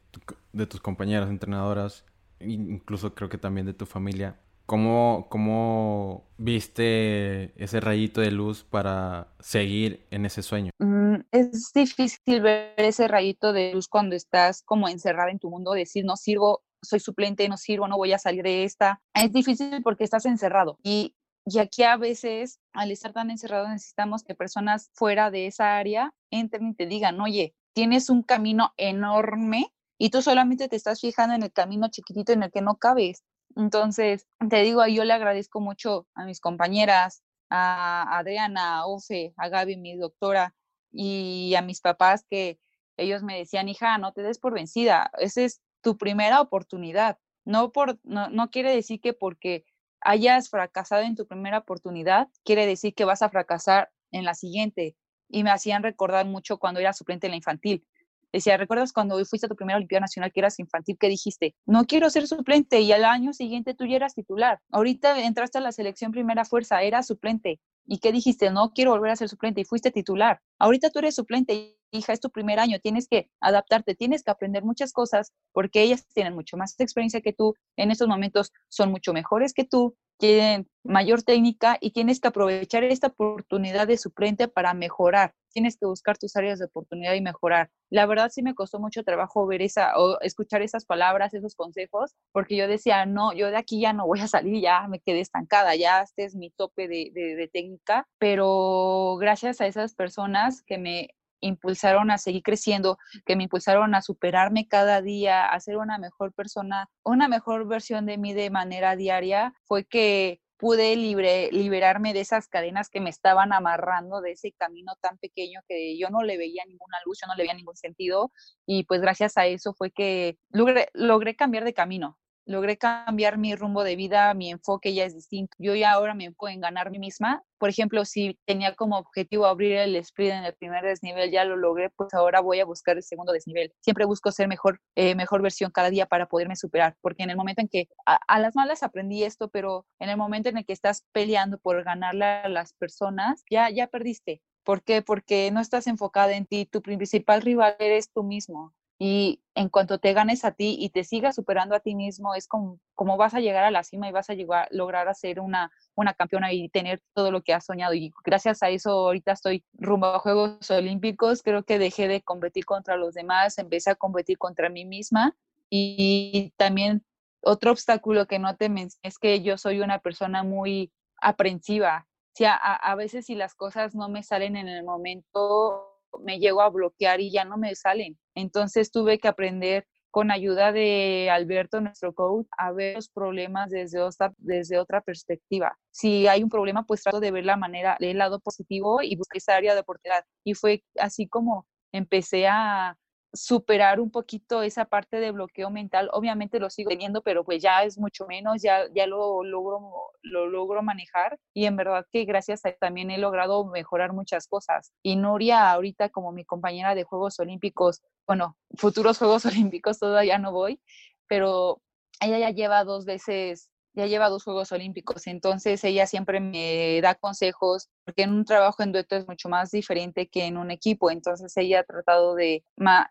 de tus compañeras entrenadoras, incluso creo que también de tu familia, ¿cómo, ¿cómo viste ese rayito de luz para seguir en ese sueño? Mm, es difícil ver ese rayito de luz cuando estás como encerrada en tu mundo, decir no sirvo soy suplente, no sirvo, no voy a salir de esta. Es difícil porque estás encerrado y, y aquí a veces, al estar tan encerrado, necesitamos que personas fuera de esa área entren y te digan, oye, tienes un camino enorme y tú solamente te estás fijando en el camino chiquitito en el que no cabes. Entonces, te digo, yo le agradezco mucho a mis compañeras, a Adriana, a Ofe, a Gaby, mi doctora, y a mis papás que ellos me decían, hija, no te des por vencida, ese es tu primera oportunidad. No, por, no, no quiere decir que porque hayas fracasado en tu primera oportunidad, quiere decir que vas a fracasar en la siguiente. Y me hacían recordar mucho cuando era suplente en la infantil. Decía, ¿recuerdas cuando fuiste a tu primera Olimpiada Nacional que eras infantil que dijiste, no quiero ser suplente y al año siguiente tú ya eras titular? Ahorita entraste a la selección primera fuerza, eras suplente. ¿Y qué dijiste? No quiero volver a ser suplente y fuiste titular. Ahorita tú eres suplente, hija, es tu primer año, tienes que adaptarte, tienes que aprender muchas cosas porque ellas tienen mucho más experiencia que tú, en estos momentos son mucho mejores que tú, tienen mayor técnica y tienes que aprovechar esta oportunidad de suplente para mejorar. Tienes que buscar tus áreas de oportunidad y mejorar. La verdad sí me costó mucho trabajo ver esa o escuchar esas palabras, esos consejos, porque yo decía, no, yo de aquí ya no voy a salir, ya me quedé estancada, ya este es mi tope de, de, de técnica, pero gracias a esas personas que me impulsaron a seguir creciendo, que me impulsaron a superarme cada día, a ser una mejor persona, una mejor versión de mí de manera diaria, fue que pude libre, liberarme de esas cadenas que me estaban amarrando, de ese camino tan pequeño que yo no le veía ninguna luz, yo no le veía ningún sentido. Y pues gracias a eso fue que logré, logré cambiar de camino logré cambiar mi rumbo de vida, mi enfoque ya es distinto. Yo ya ahora me enfoco en ganar mí misma. Por ejemplo, si tenía como objetivo abrir el sprint en el primer desnivel, ya lo logré, pues ahora voy a buscar el segundo desnivel. Siempre busco ser mejor, eh, mejor versión cada día para poderme superar, porque en el momento en que a, a, las malas aprendí esto, pero en el momento en el que estás peleando por ganarle a las personas, ya, ya perdiste. ¿Por qué? Porque no estás enfocada en ti, tu principal rival eres tú mismo. Y en cuanto te ganes a ti y te sigas superando a ti mismo, es como, como vas a llegar a la cima y vas a llegar, lograr ser una, una campeona y tener todo lo que has soñado. Y gracias a eso ahorita estoy rumbo a Juegos Olímpicos. Creo que dejé de competir contra los demás, empecé a competir contra mí misma. Y también otro obstáculo que no te mencioné es que yo soy una persona muy aprensiva. O sea, a veces si las cosas no me salen en el momento, me llego a bloquear y ya no me salen. Entonces tuve que aprender con ayuda de Alberto, nuestro coach, a ver los problemas desde otra, perspectiva. Si hay un problema, pues trato de ver la manera, del lado positivo y buscar esa área de oportunidad. Y fue así como empecé a, superar un poquito esa parte de bloqueo mental. Obviamente lo sigo teniendo, pero pues ya es mucho menos, ya, ya lo, logro, lo logro manejar y en verdad que gracias a también he logrado mejorar muchas cosas. Y Nuria ahorita como mi compañera de Juegos Olímpicos, bueno, futuros Juegos (laughs) Olímpicos todavía no voy, pero ella ya lleva dos veces ya lleva dos Juegos Olímpicos, entonces ella siempre me da consejos, porque en un trabajo en dueto es mucho más diferente que en un equipo, entonces ella ha tratado de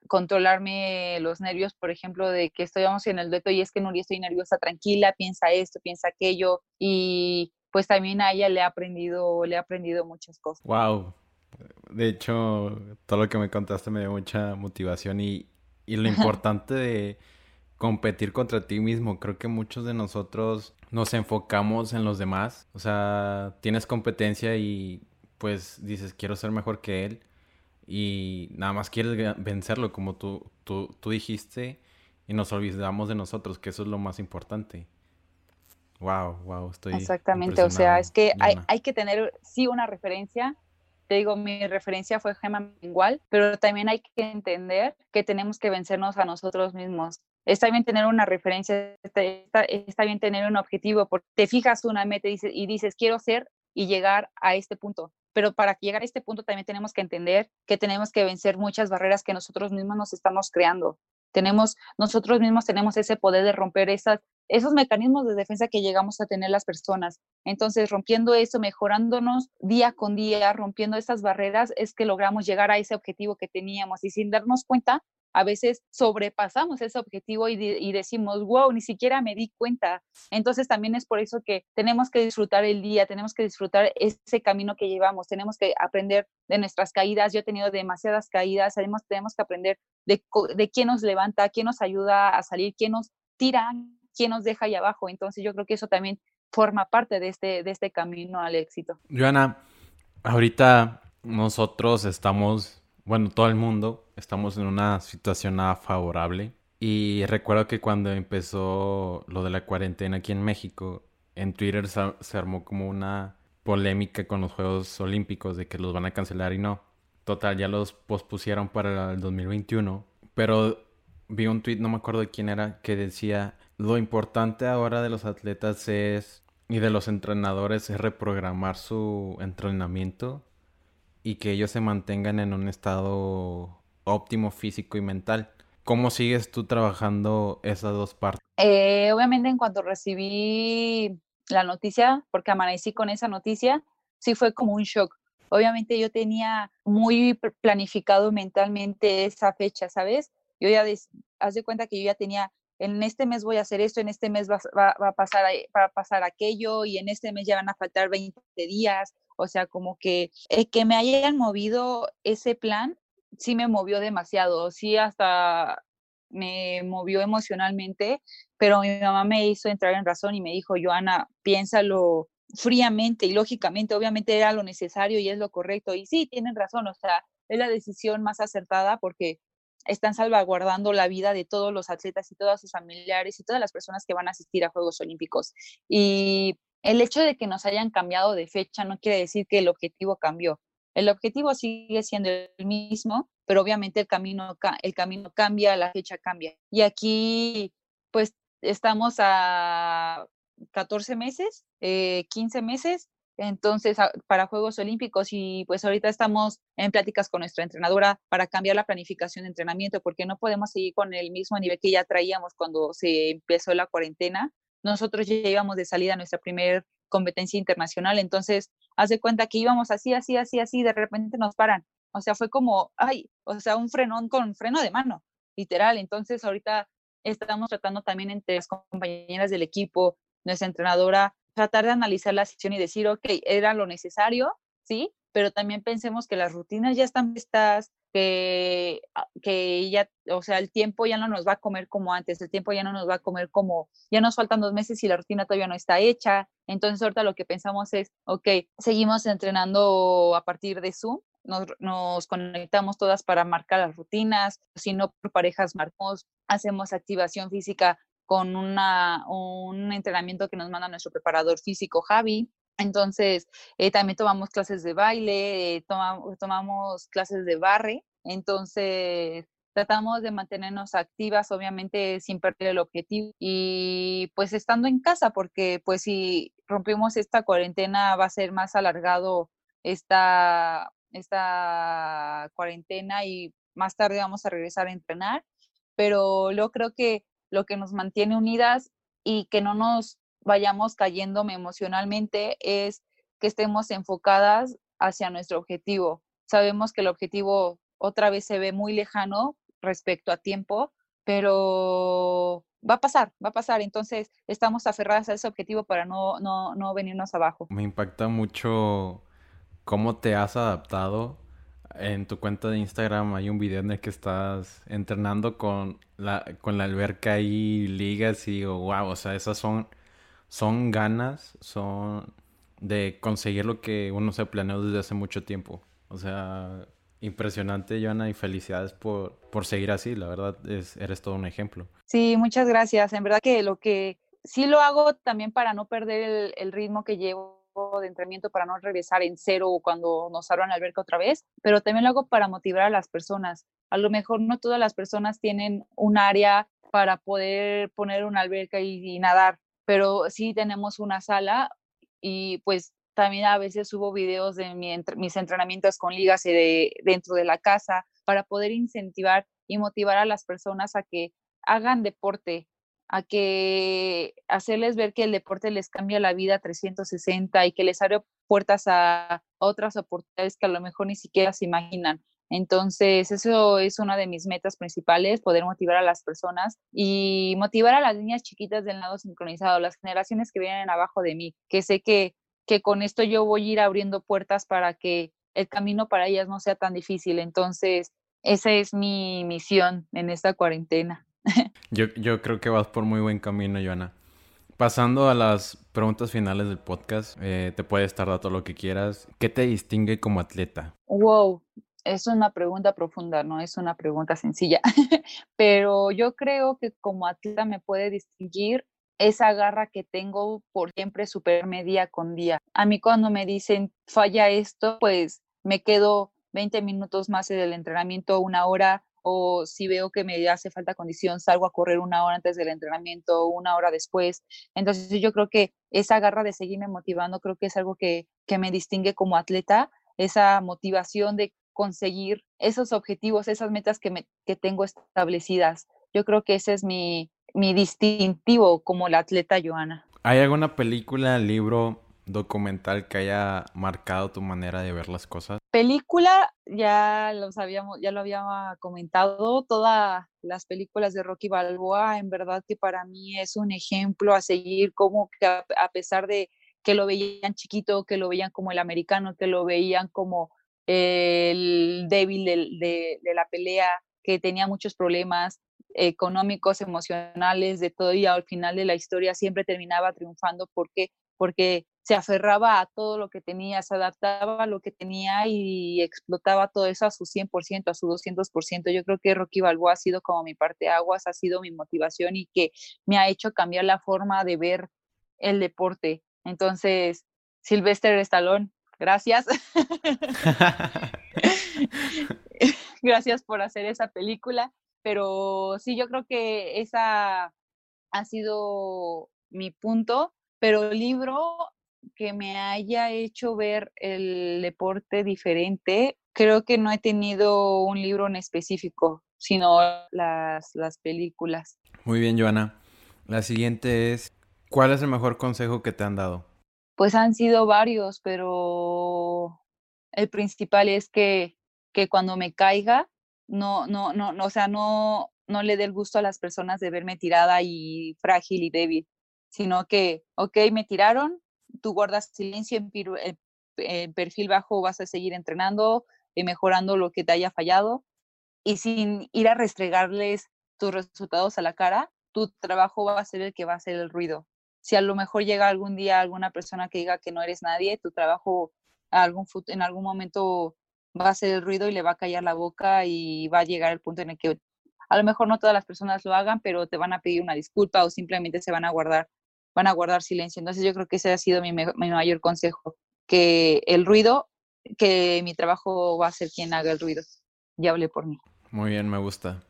controlarme los nervios, por ejemplo, de que estoy en el dueto y es que Nuria estoy nerviosa, tranquila, piensa esto, piensa aquello, y pues también a ella le ha aprendido, le ha aprendido muchas cosas. Wow. De hecho, todo lo que me contaste me dio mucha motivación y, y lo (laughs) importante de competir contra ti mismo. Creo que muchos de nosotros nos enfocamos en los demás. O sea, tienes competencia y pues dices, quiero ser mejor que él. Y nada más quieres vencerlo, como tú, tú, tú dijiste, y nos olvidamos de nosotros, que eso es lo más importante. Wow, wow, estoy. Exactamente, o sea, es que hay, hay, que tener, sí, una referencia. Te digo, mi referencia fue Gemma igual, pero también hay que entender que tenemos que vencernos a nosotros mismos está bien tener una referencia, está, está, bien tener un objetivo, porque te fijas una meta y dices, y dices, quiero ser y llegar a este punto. Pero para llegar a este punto también tenemos que entender que tenemos que vencer muchas barreras que nosotros mismos nos estamos creando. Tenemos, nosotros mismos tenemos ese poder de romper esas, esos mecanismos de defensa que llegamos a tener las personas. Entonces, rompiendo eso, mejorándonos día con día, rompiendo esas barreras, es que logramos llegar a ese objetivo que teníamos. Y sin darnos cuenta, a veces sobrepasamos ese objetivo y, decimos, wow, ni siquiera me di cuenta. Entonces también es por eso que tenemos que disfrutar el día, tenemos que disfrutar ese camino que llevamos, tenemos que aprender de nuestras caídas. Yo he tenido demasiadas caídas, además tenemos que aprender de, de quién nos levanta, quién nos ayuda a salir, quién nos tira, quién nos deja ahí abajo. Entonces yo creo que eso también forma parte de este, de este camino al éxito. Joana, ahorita nosotros estamos bueno, todo el mundo estamos en una situación nada favorable. Y recuerdo que cuando empezó lo de la cuarentena aquí en México, en Twitter se, armó como una polémica con los Juegos Olímpicos de que los van a cancelar y no. Total, ya los pospusieron para el 2021. Pero vi un tweet, no me acuerdo de quién era, que decía Lo importante ahora de los atletas es y de los entrenadores es reprogramar su entrenamiento y que ellos se mantengan en un estado óptimo físico y mental. ¿Cómo sigues tú trabajando esas dos partes? Eh, obviamente en cuanto recibí la noticia, porque amanecí con esa noticia, sí fue como un shock. Obviamente yo tenía muy planificado mentalmente esa fecha, ¿sabes? Yo ya, haz de cuenta que yo ya tenía, en este mes voy a hacer esto, en este mes va, a pasar, va a pasar aquello y en este mes ya van a faltar 20 días. O sea, como que eh, que me hayan movido ese plan, sí me movió demasiado, sí hasta me movió emocionalmente, pero mi mamá me hizo entrar en razón y me dijo, Joana, piénsalo fríamente y lógicamente, obviamente era lo necesario y es lo correcto. Y sí, tienen razón, o sea, es la decisión más acertada porque están salvaguardando la vida de todos los atletas y todos sus familiares y todas las personas que van a asistir a Juegos Olímpicos. Y el hecho de que nos hayan cambiado de fecha no quiere decir que el objetivo cambió. El objetivo sigue siendo el mismo, pero obviamente el camino, el camino cambia, la fecha cambia. Y aquí, pues, estamos a 14 meses, 15 eh, meses, entonces para Juegos Olímpicos y pues ahorita estamos en pláticas con nuestra entrenadora para cambiar la planificación de entrenamiento porque no podemos seguir con el mismo nivel que ya traíamos cuando se empezó la cuarentena. Nosotros ya íbamos de salida a nuestra primera competencia internacional, entonces haz de cuenta que íbamos así, así, así, así, de repente nos paran. O sea, fue como, ay, o sea, un frenón con freno de mano, literal. Entonces ahorita estamos tratando también entre las compañeras del equipo, nuestra entrenadora, tratar de analizar la sesión y decir, ok, era lo necesario, ¿sí? Pero también pensemos que las rutinas ya están listas, que, ah, que ya, o sea, el tiempo ya no nos va a comer como antes, el tiempo ya no nos va a comer como, ya nos faltan dos meses y la rutina todavía no está hecha. Entonces ahorita lo que pensamos es, ok, seguimos entrenando a partir de Zoom, nos, nos, conectamos todas para marcar las rutinas, si no por parejas marcamos, hacemos activación física con una, un entrenamiento que nos manda nuestro preparador físico, Javi. Entonces, eh, también tomamos clases de baile, eh, tomamos, clases de barre. Entonces, tratamos de mantenernos activas, obviamente sin perder el objetivo y pues estando en casa, porque pues si rompimos esta cuarentena va a ser más alargado esta, esta cuarentena y más tarde vamos a regresar a entrenar, pero yo creo que lo que nos mantiene unidas y que no nos vayamos cayendo emocionalmente es que estemos enfocadas hacia nuestro objetivo. Sabemos que el objetivo otra vez se ve muy lejano respecto a tiempo, pero va a pasar, va a pasar. Entonces estamos aferradas a ese objetivo para no, no, no venirnos abajo. Me impacta mucho cómo te has adaptado en tu cuenta de Instagram hay un video en el que estás entrenando con la, con la alberca y ligas y digo, wow, o sea, esas son, son ganas, son de conseguir lo que uno se planeó desde hace mucho tiempo. O sea, impresionante, Joana, y felicidades por, por seguir así, la verdad, es, eres todo un ejemplo. Sí, muchas gracias. En verdad que lo que sí lo hago también para no perder el ritmo que llevo de entrenamiento para no regresar en cero cuando nos abran la alberca otra vez, pero también lo hago para motivar a las personas. A lo mejor no todas las personas tienen un área para poder poner una alberca y, nadar, pero sí tenemos una sala y pues también a veces subo videos de mis entrenamientos con ligas de, dentro de la casa para poder incentivar y motivar a las personas a que hagan deporte, a que hacerles ver que el deporte les cambia la vida 360 y que les abre puertas a otras oportunidades que a lo mejor ni siquiera se imaginan. Entonces, eso es una de mis metas principales, poder motivar a las personas y motivar a las niñas chiquitas del lado sincronizado, las generaciones que vienen abajo de mí, que sé que, que con esto yo voy a ir abriendo puertas para que el camino para ellas no sea tan difícil. Entonces, esa es mi misión en esta cuarentena. (laughs) Yo, yo creo que vas por muy buen camino, Joana. Pasando a las preguntas finales del podcast, eh, te puedes tardar todo lo que quieras. ¿Qué te distingue como atleta? Wow, es una pregunta profunda, no es una pregunta sencilla, (laughs) pero yo creo que como atleta me puede distinguir esa garra que tengo por siempre superarme día con día. A mí cuando me dicen falla esto, pues me quedo 20 minutos más del entrenamiento, una hora o si veo que me hace falta condición, salgo a correr una hora antes del entrenamiento, una hora después. Entonces yo creo que esa garra de seguirme motivando, creo que es algo que, que me distingue como atleta, esa motivación de conseguir esos objetivos, esas metas que, me, que tengo establecidas. Yo creo que ese es mi, mi distintivo como la atleta Joana. ¿Hay alguna película, libro, documental que haya marcado tu manera de ver las cosas? Película, ya lo sabíamos, ya lo había comentado, todas las películas de Rocky Balboa, en verdad que para mí es un ejemplo a seguir, como que a, pesar de que lo veían chiquito, que lo veían como el americano, que lo veían como el débil de, la pelea, que tenía muchos problemas, económicos, emocionales, de todo, y al final de la historia siempre terminaba triunfando porque porque se aferraba a todo lo que tenía, se adaptaba a lo que tenía y explotaba todo eso a su 100%, a su 200%. Yo creo que Rocky Balboa ha sido como mi parte aguas, ha sido mi motivación y que me ha hecho cambiar la forma de ver el deporte. Entonces, Sylvester Stallone, gracias. (laughs) (laughs) gracias por hacer esa película, pero sí, yo creo que esa ha sido mi punto pero libro que me haya hecho ver el deporte diferente, creo que no he tenido un libro en específico, sino las, las películas. Muy bien, Joana. La siguiente es, ¿cuál es el mejor consejo que te han dado? Pues han sido varios, pero el principal es que, que cuando me caiga, no, no, no, no, o sea, no, no le dé el gusto a las personas de verme tirada y frágil y débil sino que, ok, me tiraron, tú guardas silencio en, perfil bajo, vas a seguir entrenando y mejorando lo que te haya fallado y sin ir a restregarles tus resultados a la cara, tu trabajo va a ser el que va a hacer el ruido. Si a lo mejor llega algún día alguna persona que diga que no eres nadie, tu trabajo en algún momento va a hacer el ruido y le va a callar la boca y va a llegar el punto en el que a lo mejor no todas las personas lo hagan, pero te van a pedir una disculpa o simplemente se van a guardar van a guardar silencio. Entonces yo creo que ese ha sido mi, mayor consejo, que el ruido, que mi trabajo va a ser quien haga el ruido y hable por mí. Muy bien, me gusta.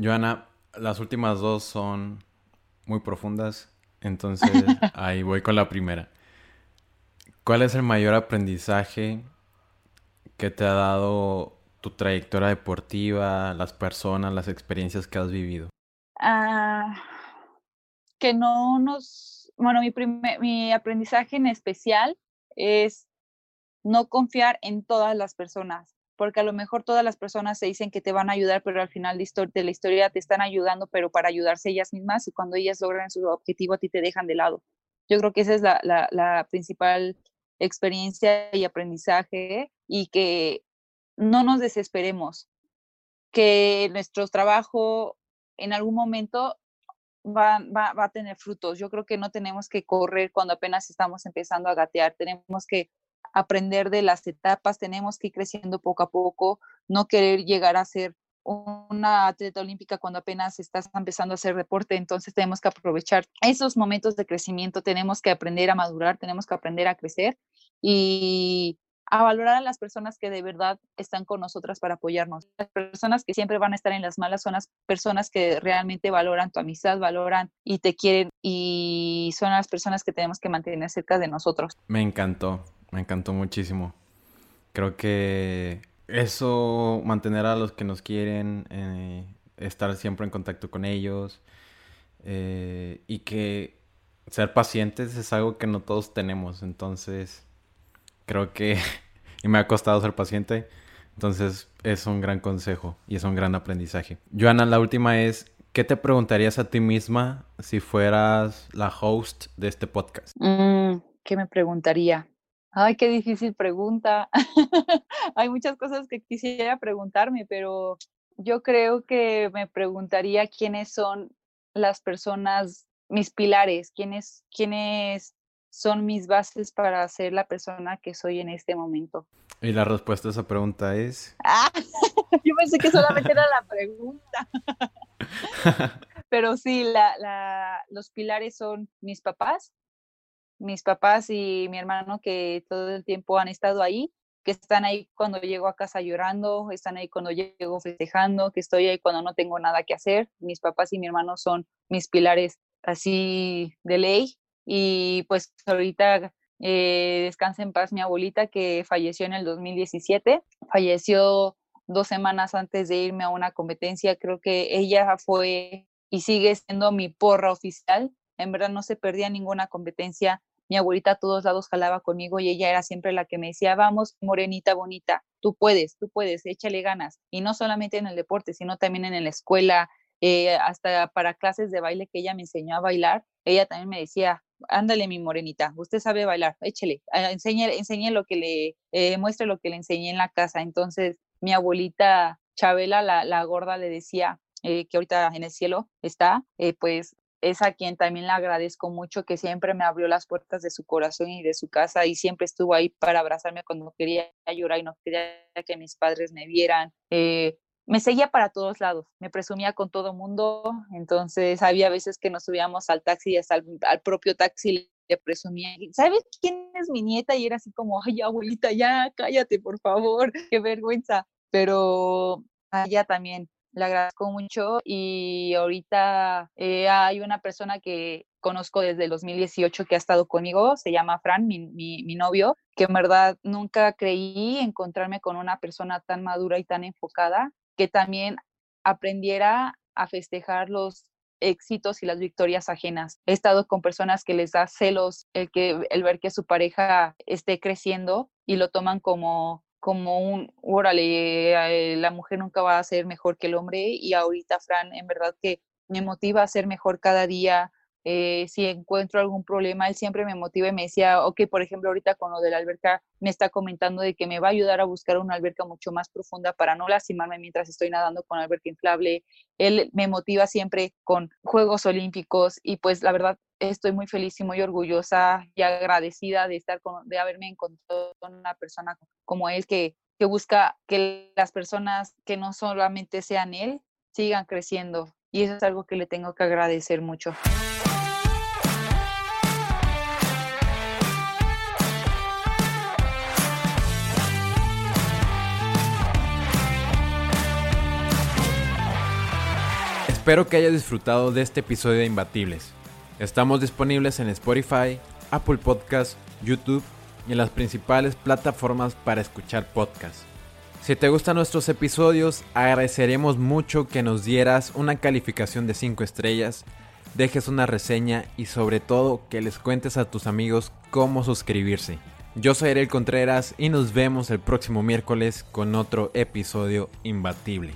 Joana, las últimas dos son muy profundas, entonces ahí voy con la primera. ¿Cuál es el mayor aprendizaje que te ha dado tu trayectoria deportiva, las personas, las experiencias que has vivido? Ah que no nos, bueno, mi, mi aprendizaje en especial es no confiar en todas las personas, porque a lo mejor todas las personas se dicen que te van a ayudar, pero al final de, la historia te están ayudando, pero para ayudarse ellas mismas y cuando ellas logran su objetivo a ti te dejan de lado. Yo creo que esa es la, principal experiencia y aprendizaje y que no nos desesperemos, que nuestro trabajo en algún momento va, va, va, a tener frutos. Yo creo que no tenemos que correr cuando apenas estamos empezando a gatear, tenemos que aprender de las etapas, tenemos que ir creciendo poco a poco, no querer llegar a ser una atleta olímpica cuando apenas estás empezando a hacer deporte, entonces tenemos que aprovechar esos momentos de crecimiento, tenemos que aprender a madurar, tenemos que aprender a crecer y a valorar a las personas que de verdad están con nosotras para apoyarnos. Las personas que siempre van a estar en las malas son las personas que realmente valoran tu amistad, valoran y te quieren y son las personas que tenemos que mantener cerca de nosotros. Me encantó, me encantó muchísimo. Creo que eso, mantener a los que nos quieren, eh, estar siempre en contacto con ellos eh, y que ser pacientes es algo que no todos tenemos, entonces creo que (laughs) y me ha costado ser paciente. Entonces es un gran consejo y es un gran aprendizaje. Joana, la última es, ¿qué te preguntarías a ti misma si fueras la host de este podcast? Mm, ¿Qué me preguntaría? Ay, qué difícil pregunta. (laughs) Hay muchas cosas que quisiera preguntarme, pero yo creo que me preguntaría quiénes son las personas, mis pilares, quiénes, quiénes son mis bases para ser la persona que soy en este momento. Y la respuesta a esa pregunta es... Ah, (laughs) yo pensé que solamente era la pregunta. (laughs) Pero sí, la, los pilares son mis papás, mis papás y mi hermano que todo el tiempo han estado ahí, que están ahí cuando llego a casa llorando, están ahí cuando llego festejando, que estoy ahí cuando no tengo nada que hacer. Mis papás y mi hermano son mis pilares así de ley. Y pues ahorita eh, descansa en paz mi abuelita que falleció en el 2017. Falleció dos semanas antes de irme a una competencia. Creo que ella fue y sigue siendo mi porra oficial. En verdad no se perdía ninguna competencia mi abuelita a todos lados jalaba conmigo y ella era siempre la que me decía, vamos, morenita bonita, tú puedes, tú puedes, échale ganas. Y no solamente en el deporte, sino también en la escuela, eh, hasta para clases de baile que ella me enseñó a bailar, ella también me decía, ándale mi morenita, usted sabe bailar, échale, enseñe, enseñe lo que le, eh, muestre lo que le enseñé en la casa. Entonces, mi abuelita Chabela, la, la gorda, le decía, eh, que ahorita en el cielo está, pues es a quien también le agradezco mucho, que siempre me abrió las puertas de su corazón y de su casa y siempre estuvo ahí para abrazarme cuando quería llorar y no quería que mis padres me vieran. Eh, me seguía para todos lados, me presumía con todo mundo, entonces había veces que nos subíamos al taxi y hasta al, propio taxi le presumía, ¿sabes quién es mi nieta? Y era así como, ay, abuelita, ya, cállate, por favor, (laughs) qué vergüenza. Pero ella también le agradezco mucho y ahorita eh, hay una persona que conozco desde el 2018 que ha estado conmigo, se llama Fran, mi, mi, novio, que en verdad nunca creí encontrarme con una persona tan madura y tan enfocada que también aprendiera a festejar los éxitos y las victorias ajenas. He estado con personas que les da celos el, que, el ver que su pareja esté creciendo y lo toman como como un, órale, eh, la mujer nunca va a ser mejor que el hombre y ahorita Fran en verdad que me motiva a ser mejor cada día. Eh, si encuentro algún problema, él siempre me motiva y me decía, ok, por ejemplo, ahorita con lo de la alberca, me está comentando de que me va a ayudar a buscar una alberca mucho más profunda para no lastimarme mientras estoy nadando con alberca inflable. Él me motiva siempre con Juegos Olímpicos y pues la verdad estoy muy feliz y muy orgullosa y agradecida de estar con, de haberme encontrado con una persona como él que, que busca que las personas que no solamente sean él sigan creciendo y eso es algo que le tengo que agradecer mucho. Espero que hayas disfrutado de este episodio de Imbatibles. Estamos disponibles en Spotify, Apple Podcast, YouTube y en las principales plataformas para escuchar podcasts. Si te gustan nuestros episodios, agradeceremos mucho que nos dieras una calificación de 5 estrellas, dejes una reseña y sobre todo que les cuentes a tus amigos cómo suscribirse. Yo soy Ariel Contreras y nos vemos el próximo miércoles con otro episodio imbatible.